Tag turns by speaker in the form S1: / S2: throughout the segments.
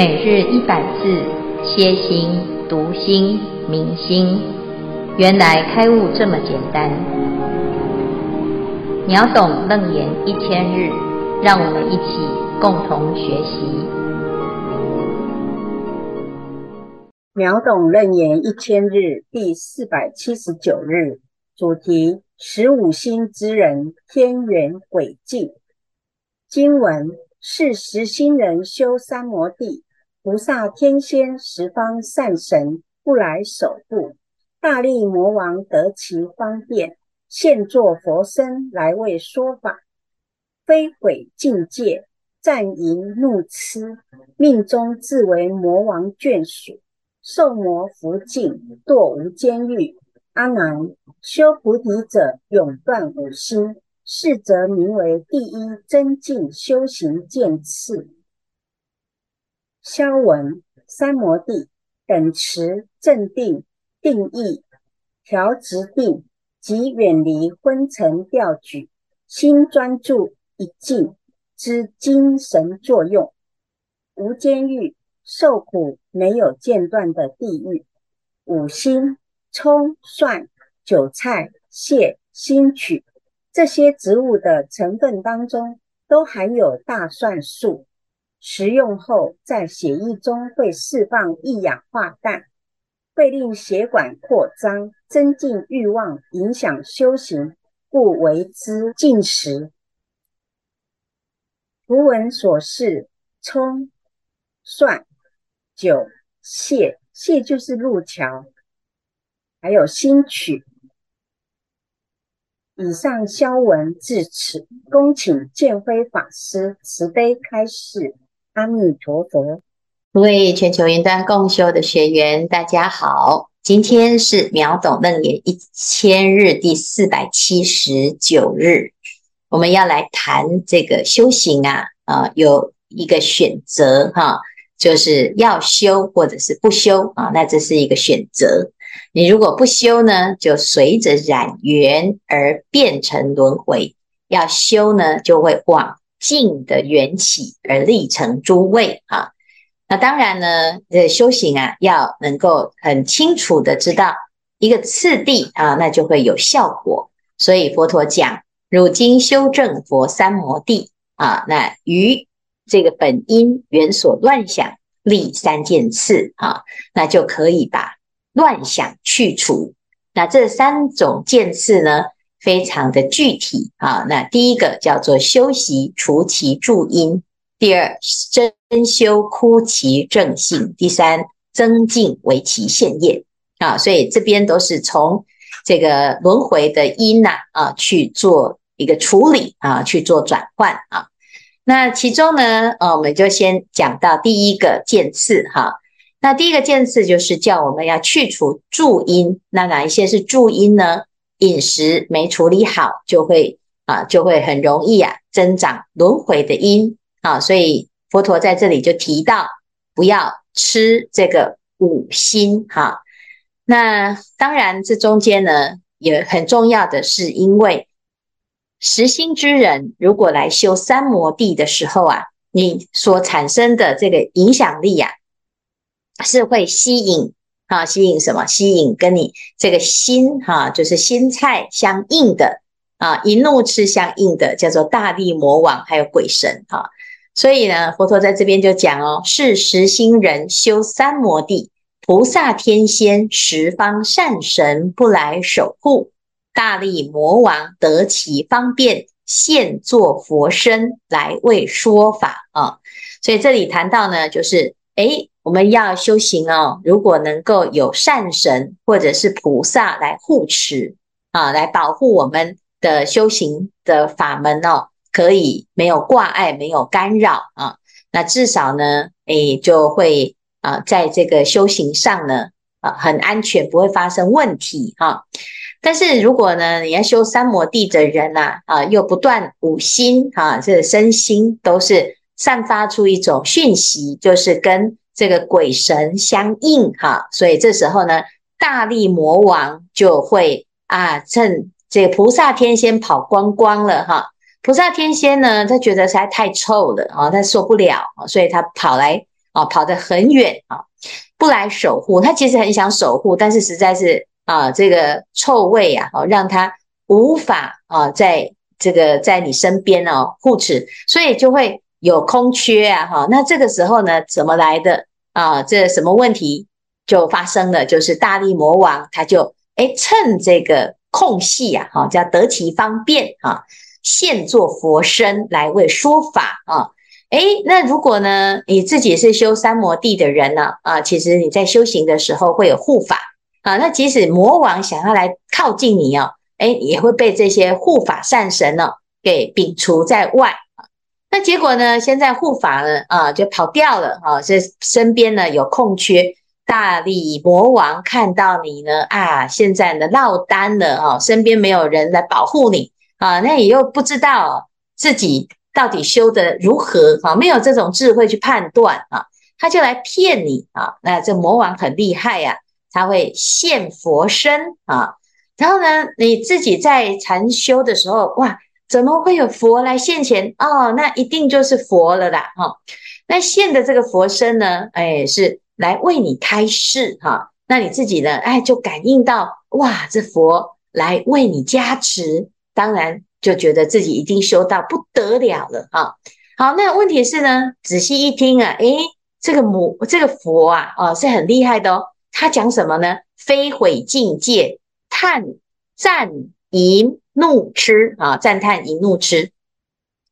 S1: 每日一百字，歇心、读心、明心，原来开悟这么简单。秒懂楞严一千日，让我们一起共同学习。
S2: 秒懂楞严一千日第四百七十九日，主题：十五心之人，天缘轨迹。经文。是实心人修三摩地，菩萨天仙十方善神不来守护，大力魔王得其方便，现作佛身来为说法。非毁境界，战淫怒痴，命中自为魔王眷属，受魔伏境，堕无间狱。阿难，修菩提者永断五心。是则名为第一增进修行见次。消文三摩地等持正定定义调直定及远离昏沉掉举，心专注一境之精神作用。无监狱受苦没有间断的地狱。五辛葱蒜韭菜蟹兴曲。这些植物的成分当中都含有大蒜素，食用后在血液中会释放一氧化氮，会令血管扩张，增进欲望，影响修行，故为之禁食。图文所示，葱、蒜、酒、蟹，蟹就是路桥，还有新曲。以上消文至此，恭请见辉法师慈悲开示。阿弥陀佛。
S3: 各位全球云端共修的学员，大家好，今天是秒懂楞严一千日第四百七十九日，我们要来谈这个修行啊，啊，有一个选择哈，就是要修或者是不修啊，那这是一个选择。你如果不修呢，就随着染缘而变成轮回；要修呢，就会往净的缘起而立成诸位啊。那当然呢，这修行啊，要能够很清楚的知道一个次第啊，那就会有效果。所以佛陀讲：汝今修正佛三摩地啊，那于这个本因缘所乱想立三件次啊，那就可以把。乱想去除，那这三种见次呢，非常的具体啊。那第一个叫做修习除其助因，第二真修枯其正性，第三增进为其现业啊。所以这边都是从这个轮回的因呐啊去做一个处理啊，去做转换啊。那其中呢，呃，我们就先讲到第一个渐次哈。那第一个渐次就是叫我们要去除助因，那哪一些是助因呢？饮食没处理好，就会啊，就会很容易啊增长轮回的因啊。所以佛陀在这里就提到，不要吃这个五辛哈。那当然，这中间呢也很重要的是，因为实心之人如果来修三摩地的时候啊，你所产生的这个影响力啊。是会吸引啊，吸引什么？吸引跟你这个心哈、就是心菜相应的啊，一怒吃相应的，叫做大力魔王，还有鬼神哈、所以呢，佛陀在这边就讲哦，是实心人修三摩地，菩萨天仙十方善神不来守护，大力魔王得其方便，现作佛身来为说法啊。所以这里谈到呢，就是诶。我们要修行哦，如果能够有善神或者是菩萨来护持啊，来保护我们的修行的法门哦，可以没有挂碍，没有干扰啊，那至少呢，诶，就会啊，在这个修行上呢，啊，很安全，不会发生问题哈。但是如果呢，你要修三摩地的人呐，啊，又不断五心啊，这身心都是散发出一种讯息，就是跟这个鬼神相应哈，所以这时候呢，大力魔王就会啊，趁这个菩萨天仙跑光光了哈，菩萨天仙呢，他觉得实在太臭了啊，他受不了，所以他跑来啊，跑得很远啊，不来守护。他其实很想守护，但是实在是啊，这个臭味啊，哦，让他无法啊，在这个在你身边哦护持，所以就会有空缺啊，哈。那这个时候呢，怎么来的啊？这什么问题就发生了？就是大力魔王他就哎趁这个空隙啊，哈，叫得其方便啊，现做佛身来为说法啊。诶，那如果呢，你自己是修三摩地的人呢？啊，其实你在修行的时候会有护法啊。那即使魔王想要来靠近你哦，诶，也会被这些护法善神呢给摒除在外。那结果呢，现在护法呢啊就跑掉了啊，这身边呢有空缺。大力魔王看到你呢啊，现在呢落单了啊，身边没有人来保护你啊，那你又不知道自己。到底修得如何？哈，没有这种智慧去判断啊，他就来骗你啊。那这魔王很厉害呀，他会现佛身啊。然后呢，你自己在禅修的时候，哇，怎么会有佛来现前？哦，那一定就是佛了啦。哈，那现的这个佛身呢，哎，是来为你开示哈。那你自己呢，哎，就感应到哇，这佛来为你加持，当然。就觉得自己一定修到不得了了啊！好，那问题是呢，仔细一听啊，诶，这个母这个佛啊，哦，是很厉害的哦。他讲什么呢？非毁境界，叹赞淫怒痴啊！赞叹淫怒痴，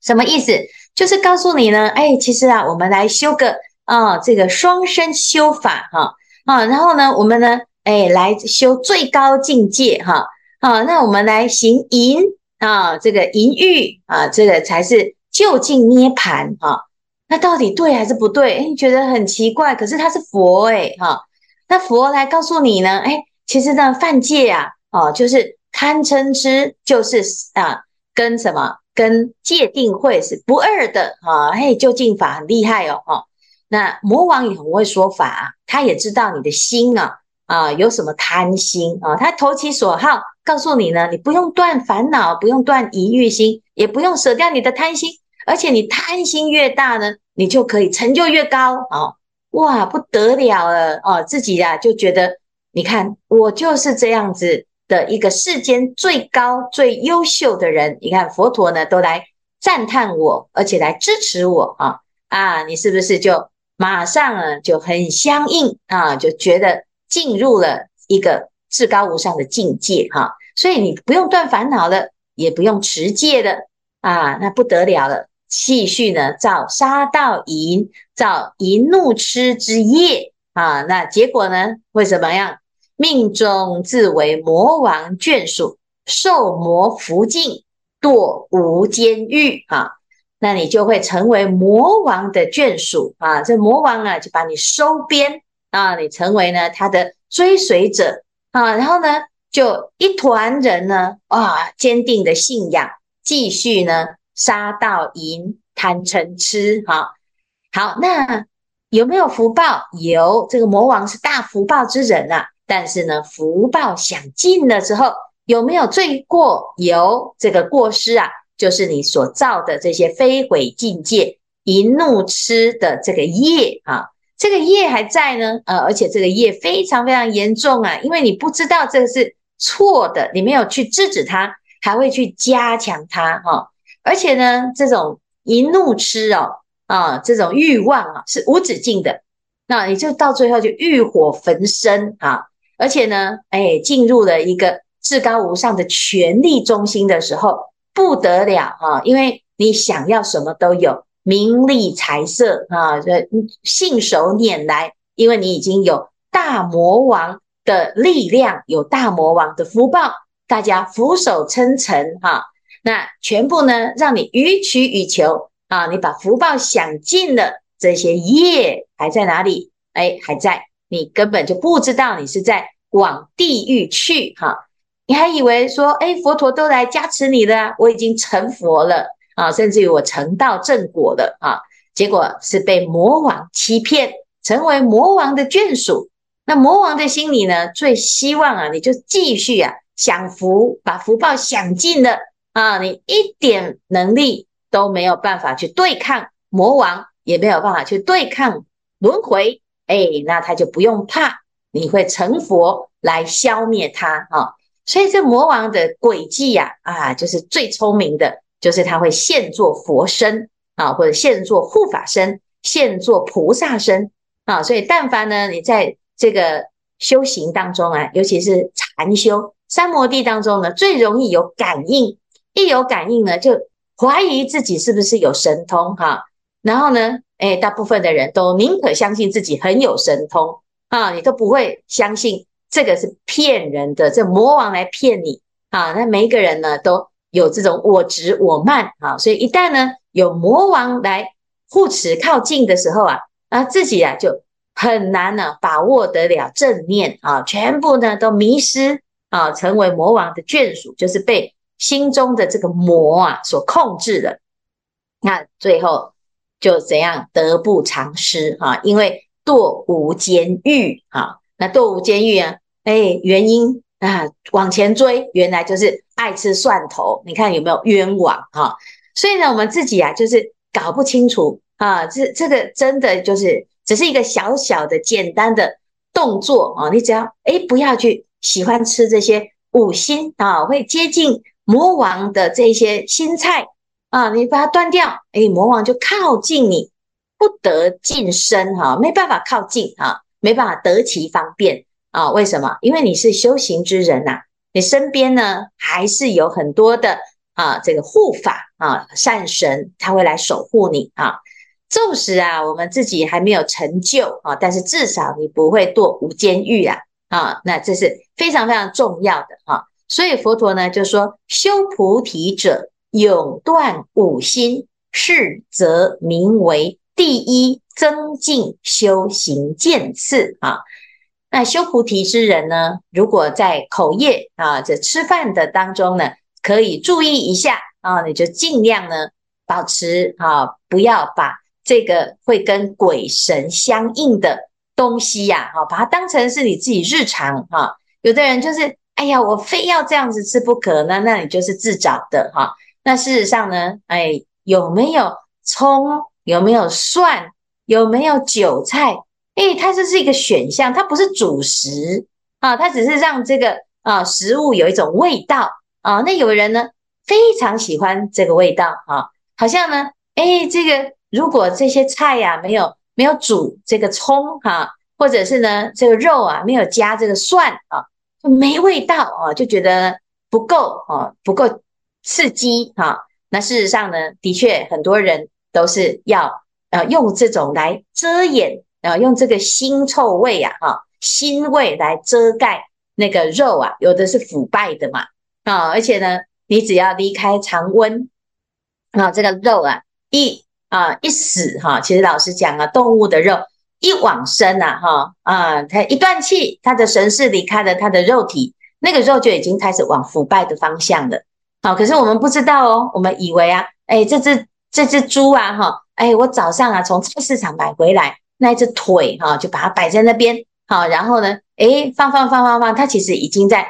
S3: 什么意思？就是告诉你呢，哎，其实啊，我们来修个啊，这个双身修法哈啊，然后呢，我们呢，哎，来修最高境界哈啊，那我们来行淫。啊，这个淫欲啊，这个才是究竟涅槃啊。那到底对还是不对？诶，觉得很奇怪。可是他是佛诶，哈。那佛来告诉你呢？诶，其实呢，犯戒啊，哦，就是贪嗔痴，就是啊，跟什么？跟戒定慧是不二的啊。嘿，究竟法很厉害哦，哈。那魔王也很会说法，他也知道你的心啊。啊，有什么贪心啊？他投其所好，告诉你呢，你不用断烦恼，不用断淫欲心，也不用舍掉你的贪心，而且你贪心越大呢，你就可以成就越高啊！哇，不得了了哦，自己呀就觉得，你看我就是这样子的一个世间最高最优秀的人，你看佛陀呢都来赞叹我，而且来支持我啊啊！你是不是就马上啊就很相应啊，就觉得。进入了一个至高无上的境界，哈，所以你不用断烦恼了，也不用持戒了，啊，那不得了了，继续呢造杀盗淫，造淫怒痴之业，啊，那结果呢会怎么样？命中自为魔王眷属，受魔伏境，堕无间狱，啊，那你就会成为魔王的眷属，啊，这魔王啊就把你收编。啊，你成为呢他的追随者啊，然后呢就一团人呢啊，坚定的信仰，继续呢杀盗淫贪嗔痴哈。好，那有没有福报？有，这个魔王是大福报之人啊。但是呢，福报享尽了之后，有没有罪过？有，这个过失啊，就是你所造的这些非毁境界、淫怒痴的这个业啊。这个业还在呢，呃，而且这个业非常非常严重啊，因为你不知道这个是错的，你没有去制止它，还会去加强它哈、而且呢，这种淫怒痴哦，啊，这种欲望啊是无止境的，那你就到最后就欲火焚身啊。而且呢，哎，进入了一个至高无上的权力中心的时候，不得了哈、啊，因为你想要什么都有。名利财色啊，这信手拈来，因为你已经有大魔王的力量，有大魔王的福报，大家俯首称臣哈。那全部呢，让你予取予求啊，你把福报享尽了，这些业还在哪里？哎，还在，你根本就不知道你是在往地狱去哈。你还以为说，哎，佛陀都来加持你了，我已经成佛了。啊，甚至于我成道正果了啊，结果是被魔王欺骗，成为魔王的眷属。那魔王的心里呢，最希望啊，你就继续啊享福，把福报享尽了啊，你一点能力都没有办法去对抗魔王，也没有办法去对抗轮回，哎，那他就不用怕你会成佛来消灭他哈。所以这魔王的诡计呀，啊，就是最聪明的，就是他会现做佛身啊，或者现做护法身，现做菩萨身啊。所以但凡呢，你在这个修行当中啊，尤其是禅修三摩地当中呢，最容易有感应，一有感应呢，就怀疑自己是不是有神通哈。然后呢，哎，大部分的人都宁可相信自己很有神通啊，你都不会相信。这个是骗人的，这魔王来骗你啊！那每一个人呢，都有这种我执我慢啊，所以一旦呢有魔王来护持靠近的时候啊，啊自己啊就很难呢把握得了正念啊，全部呢都迷失啊，成为魔王的眷属，就是被心中的这个魔啊所控制的。那最后就怎样得不偿失哈？因为堕无间狱哈。那堕无间狱啊，哎，原因啊，往前追，原来就是爱吃蒜头，你看有没有冤枉哈？所以呢，我们自己啊，就是搞不清楚啊，这这个真的就是只是一个小小的简单的动作啊，你只要哎不要去喜欢吃这些五辛啊，会接近魔王的这些新菜啊，你把它断掉，哎，魔王就靠近你，不得近身哈，没办法靠近哈。没办法得其方便啊？为什么？因为你是修行之人呐、你身边呢还是有很多的啊，这个护法啊，善神他会来守护你啊。纵使啊，我们自己还没有成就啊，但是至少你不会堕无间狱啊啊，那这是非常非常重要的啊。所以佛陀呢就说，修菩提者永断五心，是则名为第一。增进修行渐次啊，那修菩提之人呢，如果在口业啊，这吃饭的当中呢，可以注意一下啊，你就尽量呢保持啊，不要把这个会跟鬼神相应的东西呀，哈，把它当成是你自己日常哈。有的人就是，哎呀，我非要这样子吃不可，那那你就是自找的哈。那事实上呢，哎，有没有葱？有没有蒜？有没有韭菜？诶，它这是一个选项，它不是主食啊，它只是让这个啊食物有一种味道啊。那有人呢非常喜欢这个味道啊，好像呢，诶，这个如果这些菜呀、啊、没有没有煮这个葱哈、啊，或者是呢这个肉啊没有加这个蒜啊，就没味道啊，就觉得不够啊，不够刺激哈。那事实上呢，的确很多人都是要。呃，用这种来遮掩，啊，用这个腥臭味啊，哈，腥味来遮盖那个肉啊，有的是腐败的嘛，啊，而且呢，你只要离开常温，啊，这个肉啊，一啊一死哈，其实老实讲啊，动物的肉一往生啊，哈啊，它一断气，它的神识离开了它的肉体，那个肉就已经开始往腐败的方向了，好，可是我们不知道哦，我们以为啊，哎，这只这只猪啊，哈。哎，我早上啊从菜市场买回来那只腿哈，就把它摆在那边好，然后呢，哎放放放放放，它其实已经在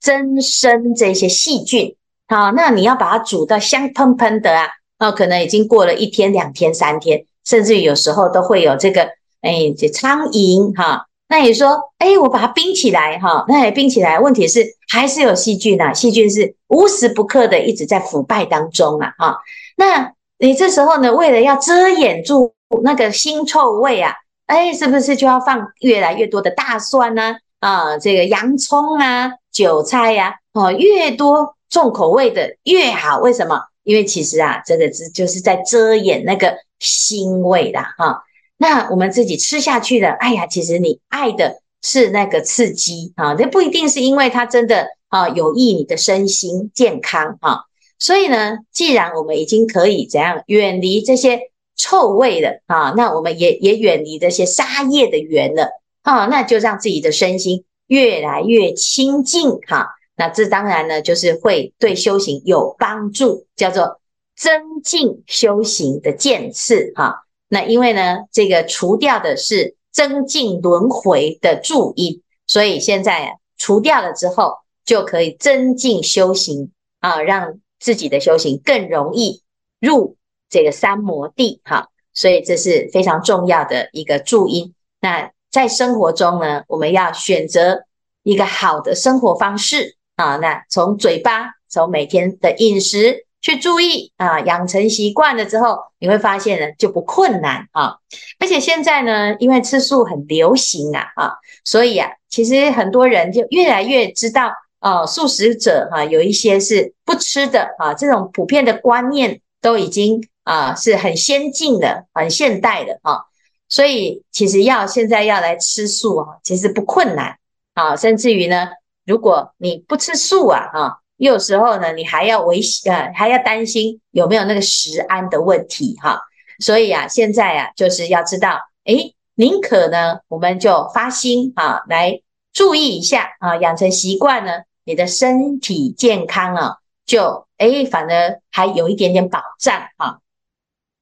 S3: 增生这些细菌好，那你要把它煮到香喷喷的啊，哦，可能已经过了一天、两天、三天，甚至有时候都会有这个哎这苍蝇哈。那你说哎，我把它冰起来哈，那也冰起来，问题是还是有细菌啊，细菌是无时不刻的一直在腐败当中啊哈，那。你这时候呢，为了要遮掩住那个腥臭味啊，哎，是不是就要放越来越多的大蒜呢？啊，这个洋葱啊、韭菜呀，哦，越多重口味的越好。为什么？因为其实啊，这个是就是在遮掩那个腥味的哈。那我们自己吃下去的，哎呀，其实你爱的是那个刺激啊，这不一定是因为它真的啊有益你的身心健康啊。所以呢，既然我们已经可以怎样远离这些臭味了啊，那我们也也远离这些杀业的缘了啊，那就让自己的身心越来越清净哈。那这当然呢，就是会对修行有帮助，叫做增进修行的见次哈。那因为呢，这个除掉的是增进轮回的助因，所以现在除掉了之后，就可以增进修行啊，让。自己的修行更容易入这个三摩地哈，所以这是非常重要的一个注音。那在生活中呢，我们要选择一个好的生活方式啊。那从嘴巴，从每天的饮食去注意啊，养成习惯了之后，你会发现呢就不困难啊。而且现在呢，因为吃素很流行啊，啊，所以啊，其实很多人就越来越知道哦，素食者哈，有一些是不吃的啊，这种普遍的观念都已经啊是很先进的、很现代的啊。所以其实要现在要来吃素啊，其实不困难啊，甚至于呢，如果你不吃素啊，哈。有时候呢，你还要维系呃，还要担心有没有那个食安的问题哈。所以啊，现在啊，就是要知道，诶，宁可呢，我们就发心啊，来注意一下啊，养成习惯呢，你的身体健康啊，就诶，反而还有一点点保障哈。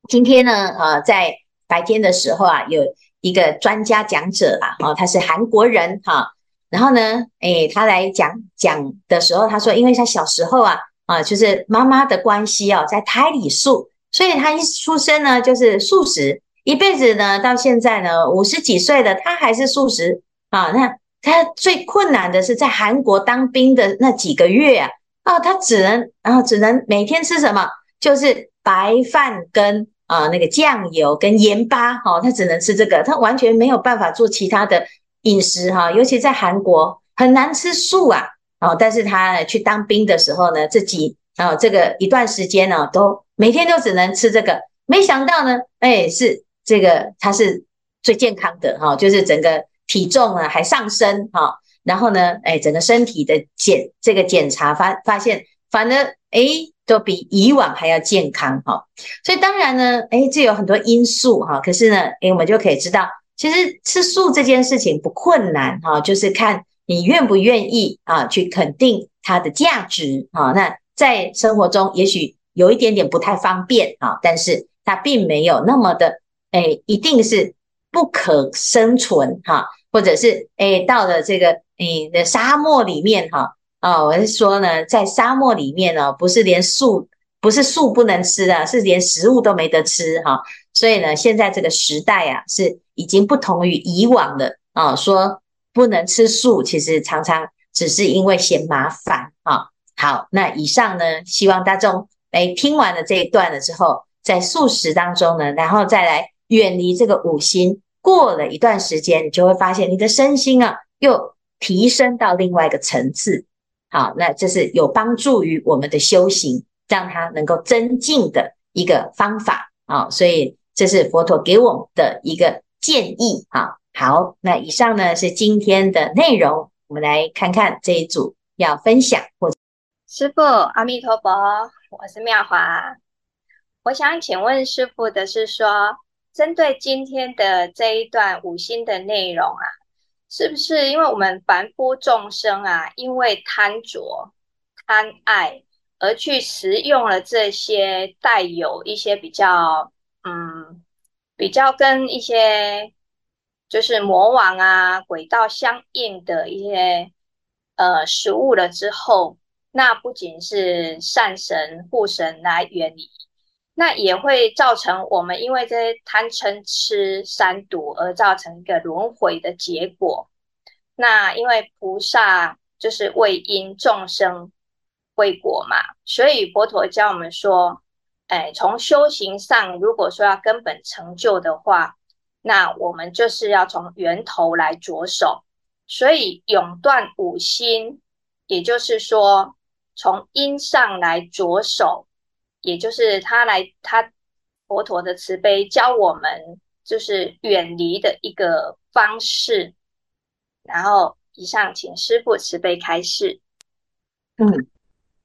S3: 今天呢，呃，在白天的时候啊，有一个专家讲者啊，哦，他是韩国人哈。然后呢，诶，他来讲讲的时候，他说，因为他小时候啊，啊，就是妈妈的关系哦，在胎里素，所以他一出生呢就是素食，一辈子呢到现在呢五十几岁了，他还是素食啊。那他最困难的是在韩国当兵的那几个月啊，啊，他只能啊只能每天吃什么，就是白饭跟啊那个酱油跟盐巴，哦，他只能吃这个，他完全没有办法做其他的。饮食哈，尤其在韩国很难吃素啊，哦，但是他去当兵的时候呢，自己啊这个一段时间呢，都每天都只能吃这个，没想到呢，哎，是这个他是最健康的哈，就是整个体重啊还上升哈，然后呢，哎，整个身体的检这个检查发发现，反而哎都比以往还要健康哈，所以当然呢，哎，这有很多因素哈，可是呢，哎，我们就可以知道。其实吃素这件事情不困难哈，就是看你愿不愿意啊，去肯定它的价值啊。那在生活中也许有一点点不太方便啊，但是它并没有那么的诶，一定是不可生存哈，或者是诶到了这个你的沙漠里面哈啊，我是说呢，在沙漠里面呢，不是连素不是素不能吃的，是连食物都没得吃哈。所以呢，现在这个时代啊是。已经不同于以往了啊！说不能吃素，其实常常只是因为嫌麻烦啊。好，那以上呢，希望大众哎听完了这一段了之后，在素食当中呢，然后再来远离这个五辛，过了一段时间，你就会发现你的身心啊又提升到另外一个层次。好，那这是有帮助于我们的修行，让它能够增进的一个方法啊。所以这是佛陀给我们的一个。建议啊，好，那以上呢是今天的内容，我们来看看这一组要分享或者
S4: 师父阿弥陀佛，我是妙华，我想请问师父的是说，针对今天的这一段五星的内容啊，是不是因为我们凡夫众生啊，因为贪着、贪爱而去食用了这些带有一些比较嗯。比较跟一些就是魔王啊、鬼道相应的一些呃食物了之后，那不仅是善神护神来远离，那也会造成我们因为这些贪嗔痴三毒而造成一个轮回的结果。那因为菩萨就是为因，众生为果嘛，所以佛陀教我们说。哎，从修行上，如果说要根本成就的话，那我们就是要从源头来着手。所以永断五心，也就是说从因上来着手，也就是他来他佛陀的慈悲教我们，就是远离的一个方式。然后以上，请师父慈悲开示。
S3: 嗯，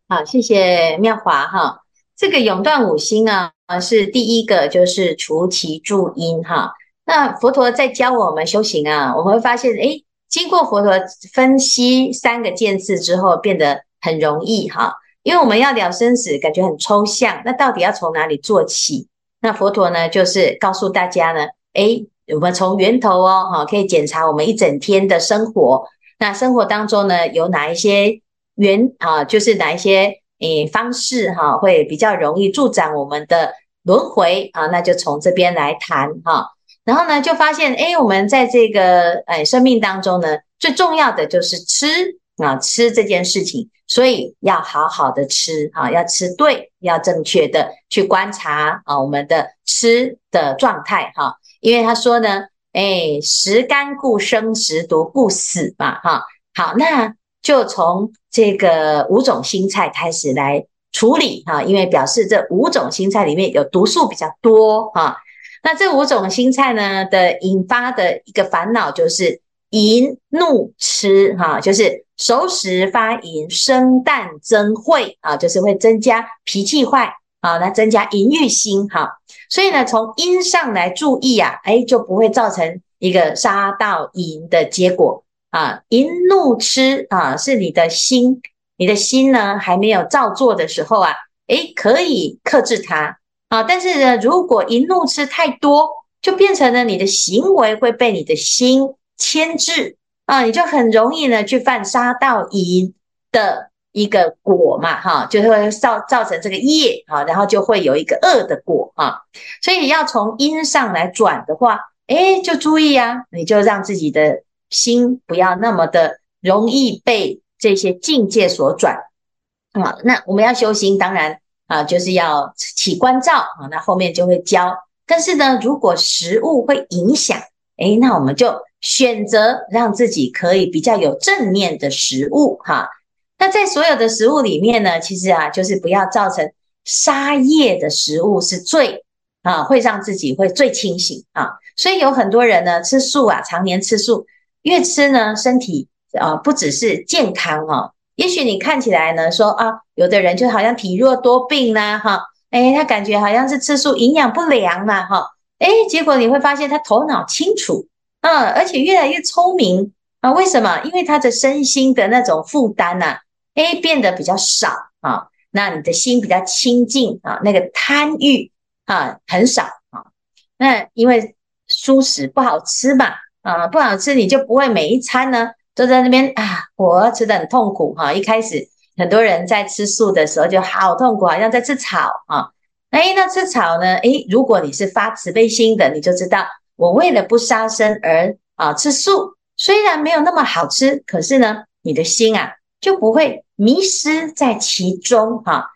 S3: 好，谢谢妙华哈。这个永断五辛呢，是第一个，就是除其助因哈。那佛陀在教我们修行啊，我们会发现，诶，经过佛陀分析三个见次之后，变得很容易哈。因为我们要了生死，感觉很抽象，那到底要从哪里做起？那佛陀呢，就是告诉大家呢，诶，我们从源头哦，哈，可以检查我们一整天的生活。那生活当中呢，有哪一些源啊？就是哪一些？诶，方式哈会比较容易助长我们的轮回啊，那就从这边来谈哈。然后呢，就发现哎，我们在这个诶生命当中呢，最重要的就是吃啊，吃这件事情，所以要好好的吃啊，要吃对，要正确的去观察啊，我们的吃的状态哈。因为他说呢，哎，食甘故生，食毒故死嘛哈。好，那就从这个五种辛菜开始来处理哈，因为表示这五种辛菜里面有毒素比较多哈。那这五种辛菜呢的引发的一个烦恼就是淫怒痴哈，就是熟食发淫，生旦增秽啊，就是会增加脾气坏啊，那增加淫欲心哈。所以呢，从因上来注意啊，哎，就不会造成一个杀盗淫的结果啊。淫怒痴啊，是你的心，你的心呢还没有造作的时候啊，哎，可以克制它。啊，但是呢，如果淫怒痴太多，就变成了你的行为会被你的心牵制啊，你就很容易呢去犯杀盗淫的一个果嘛，哈，就会造造成这个业啊，然后就会有一个恶的果啊，所以要从因上来转的话，哎，就注意啊，你就让自己的心不要那么的容易被这些境界所转啊。那我们要修心，当然。啊，就是要起观照啊，那后面就会教。但是呢，如果食物会影响，诶，那我们就选择让自己可以比较有正面的食物哈。那在所有的食物里面呢，其实啊，就是不要造成杀业的食物是最啊，会让自己会最清醒啊。所以有很多人呢，吃素啊，常年吃素，越吃呢，身体啊，不只是健康哈。也许你看起来呢，说啊，有的人就好像体弱多病呐，哈，哎，他感觉好像是吃素营养不良嘛，哈，哎，结果你会发现他头脑清楚，啊，而且越来越聪明。啊，为什么？因为他的身心的那种负担呐，哎，变得比较少啊，那你的心比较清净啊，那个贪欲啊很少啊，那因为素食不好吃嘛，啊，不好吃你就不会每一餐呢。都在那边啊，我吃得很痛苦哈。一开始很多人在吃素的时候就好痛苦，好像在吃草啊。哎，那吃草呢？哎，如果你是发慈悲心的，你就知道我为了不杀生而啊吃素，虽然没有那么好吃，可是呢，你的心啊就不会迷失在其中哈。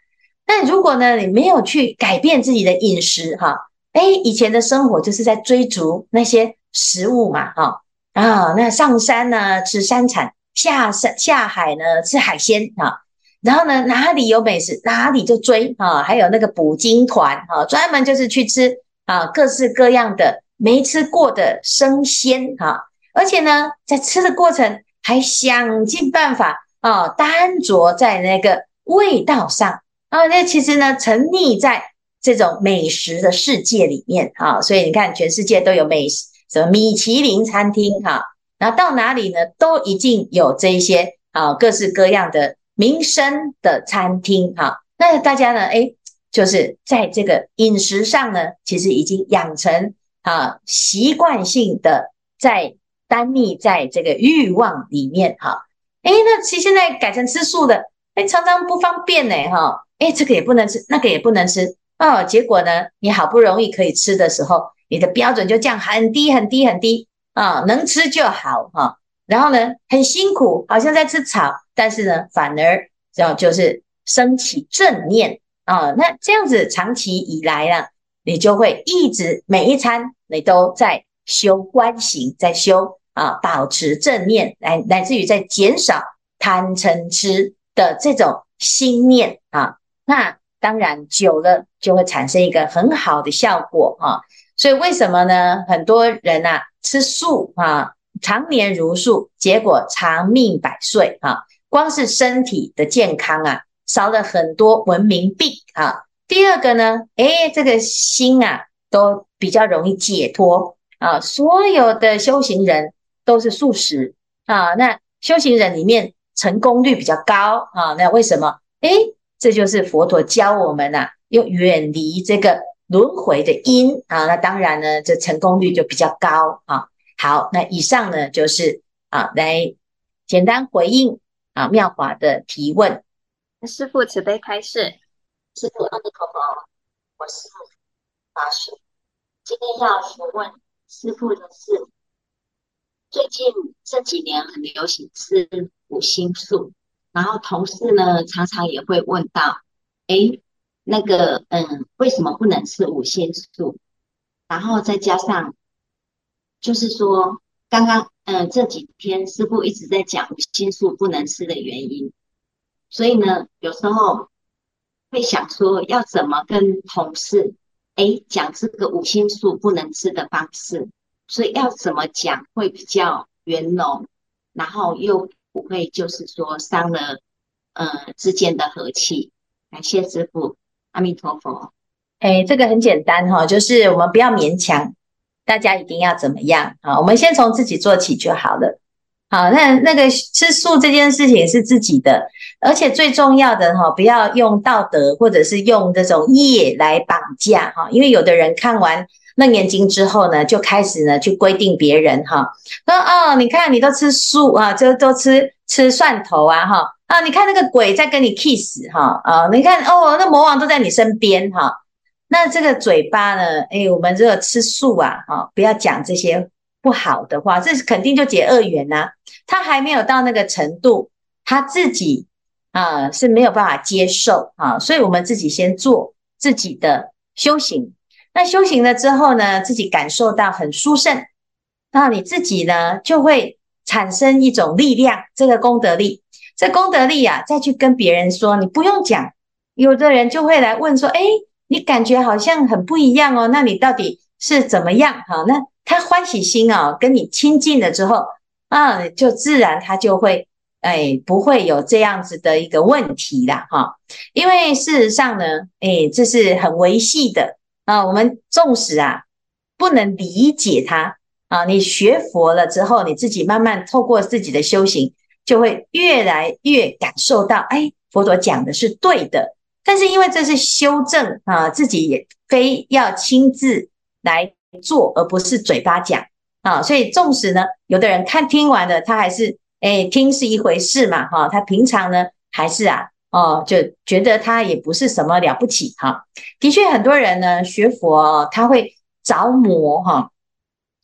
S3: 但如果呢，你没有去改变自己的饮食哈，哎，以前的生活就是在追逐那些食物嘛哈。啊，那上山呢吃山产，下山下海呢吃海鲜啊，然后呢哪里有美食哪里就追啊，还有那个捕鲸团啊，专门就是去吃啊各式各样的没吃过的生鲜哈，而且呢在吃的过程还想尽办法啊单着在那个味道上啊，那其实呢沉溺在这种美食的世界里面啊，所以你看全世界都有美食。什么米其林餐厅哈，然后到哪里呢？都已经有这些啊，各式各样的名声的餐厅哈。那大家呢，诶，就是在这个饮食上呢，其实已经养成啊习惯性的在单溺在这个欲望里面哈。诶，那其实现在改成吃素的，诶，常常不方便呢哈。诶，这个也不能吃，那个也不能吃哦。结果呢，你好不容易可以吃的时候。你的标准就降很低很低很低啊，能吃就好哈。然后呢，很辛苦，好像在吃草，但是呢，反而要就是升起正念啊。那这样子长期以来呢，你就会一直每一餐你都在修观行，在修啊，保持正念，来乃至于在减少贪嗔痴的这种心念啊。那当然久了就会产生一个很好的效果啊。所以为什么呢？很多人呐、啊、吃素啊，常年如素，结果长命百岁啊。光是身体的健康啊，少了很多文明病啊。第二个呢，诶，这个心啊，都比较容易解脱啊。所有的修行人都是素食啊，那修行人里面成功率比较高啊。那为什么？诶，这就是佛陀教我们呐、要远离这个。轮回的因啊，那当然呢，这成功率就比较高啊。好，那以上呢就是啊，来简单回应啊妙华的提问。
S4: 师父慈悲开示，
S3: 师父阿弥陀佛，我是
S5: 法师，今天要询问师父的是，最近这几年很流行吃五星素，然后同事呢常常也会问到，哎，那个嗯，为什么不能吃五辛素？然后再加上，就是说刚刚嗯这几天师傅一直在讲五辛素不能吃的原因，所以呢有时候。会想说要怎么跟同事哎讲这个五辛素不能吃的方式，所以要怎么讲会比较圆融，然后又不会就是说伤了呃之间的和气。感谢师傅，阿弥陀佛。
S3: 哎，这个很简单哈，就是我们不要勉强大家一定要怎么样啊，我们先从自己做起就好了。好，那那个吃素这件事情是自己的，而且最重要的哈，不要用道德或者是用这种业来绑架哈，因为有的人看完《楞严经》之后呢，就开始呢去规定别人哈，说哦，你看你都吃素啊，就都吃吃蒜头啊哈，啊，你看那个鬼在跟你 kiss 哈，啊，你看哦，那魔王都在你身边哈，那这个嘴巴呢，哎，我们这个吃素啊，哈，不要讲这些。不好的话，这是肯定就结恶缘呐。他还没有到那个程度，他自己啊、是没有办法接受啊，所以我们自己先做自己的修行。那修行了之后呢，自己感受到很殊胜，那你自己呢就会产生一种力量，这个功德力。这功德力啊，再去跟别人说，你不用讲，有的人就会来问说：“哎，你感觉好像很不一样哦，那你到底是怎么样？”好，那。他欢喜心啊，跟你亲近了之后，啊，就自然他就会，哎，不会有这样子的一个问题啦，哈。因为事实上呢，哎，这是很维系的啊。我们纵使啊不能理解它啊，你学佛了之后，你自己慢慢透过自己的修行，就会越来越感受到，哎，佛陀讲的是对的。但是因为这是修正啊，自己也非要亲自来。做而不是嘴巴讲啊，所以纵使呢，有的人看听完了，他还是哎听是一回事嘛哈，他平常呢还是啊哦就觉得他也不是什么了不起哈。的确，很多人呢学佛他会着魔哈，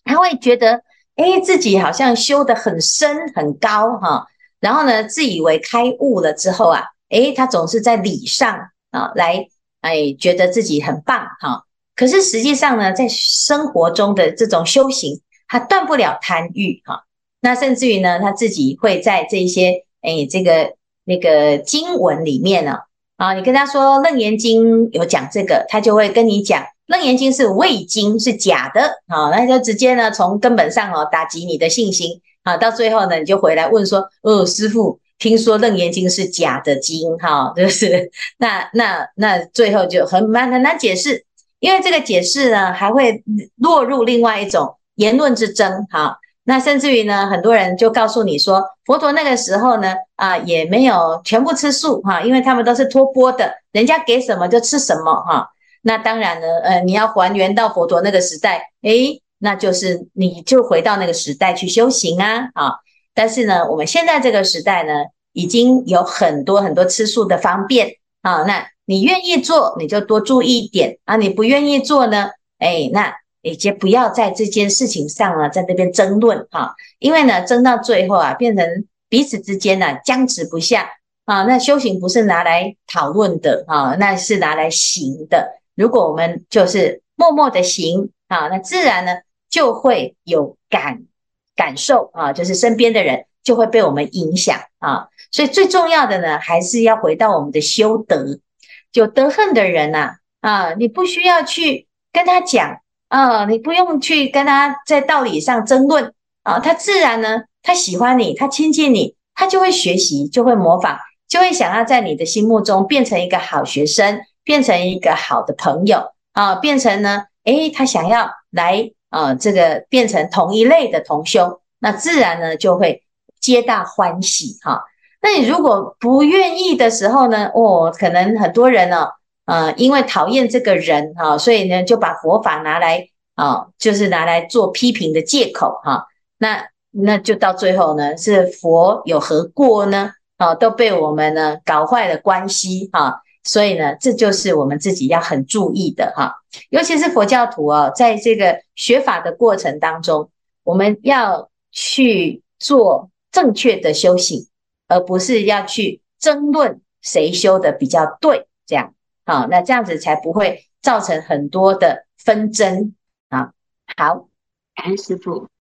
S3: 他会觉得哎自己好像修得很深很高哈，然后呢自以为开悟了之后啊，哎他总是在理上啊来哎觉得自己很棒哈。可是实际上呢，在生活中的这种修行，他断不了贪欲哈。那甚至于呢，他自己会在这些诶这个那个经文里面呢，啊，你跟他说《楞严经》有讲这个，他就会跟你讲《楞严经》是伪经，是假的啊。那就直接呢从根本上哦打击你的信心啊。到最后呢，你就回来问说：“哦，师父，听说《楞严经》是假的经哈，就是那那那最后就很蛮很难解释。”因为这个解释呢，还会落入另外一种言论之争，哈。那甚至于呢，很多人就告诉你说，佛陀那个时候呢，啊，也没有全部吃素，哈，因为他们都是托钵的，人家给什么就吃什么，哈。那当然呢，呃，你要还原到佛陀那个时代，诶，那就是你就回到那个时代去修行啊，啊。但是呢，我们现在这个时代呢，已经有很多很多吃素的方便，啊，那。你愿意做，你就多注意一点啊！你不愿意做呢，哎，那也就不要在这件事情上啊，在这边争论哈，因为呢，争到最后啊，变成彼此之间呢僵持不下啊。那修行不是拿来讨论的啊，那是拿来行的。如果我们就是默默的行啊，那自然呢就会有感感受啊，就是身边的人就会被我们影响啊。所以最重要的呢，还是要回到我们的修德。有德恨的人呐，啊，你不需要去跟他讲，啊，你不用去跟他在道理上争论，啊，他自然呢，他喜欢你，他亲近你，他就会学习，就会模仿，就会想要在你的心目中变成一个好学生，变成一个好的朋友，啊，变成呢，诶，他想要来，啊，这个变成同一类的同修，那自然呢就会皆大欢喜，哈。那你如果不愿意的时候呢？哦，可能很多人呢，呃，因为讨厌这个人哈，所以呢就把佛法拿来啊，就是拿来做批评的借口哈。那那就到最后呢，是佛有何过呢？啊，都被我们呢搞坏了关系哈。所以呢，这就是我们自己要很注意的哈，尤其是佛教徒哦，在这个学法的过程当中，我们要去做正确的修行，而不是要去争论谁修的比较对，这样好，那这样子才不会造成很多的纷争啊。好，
S5: 感恩师傅。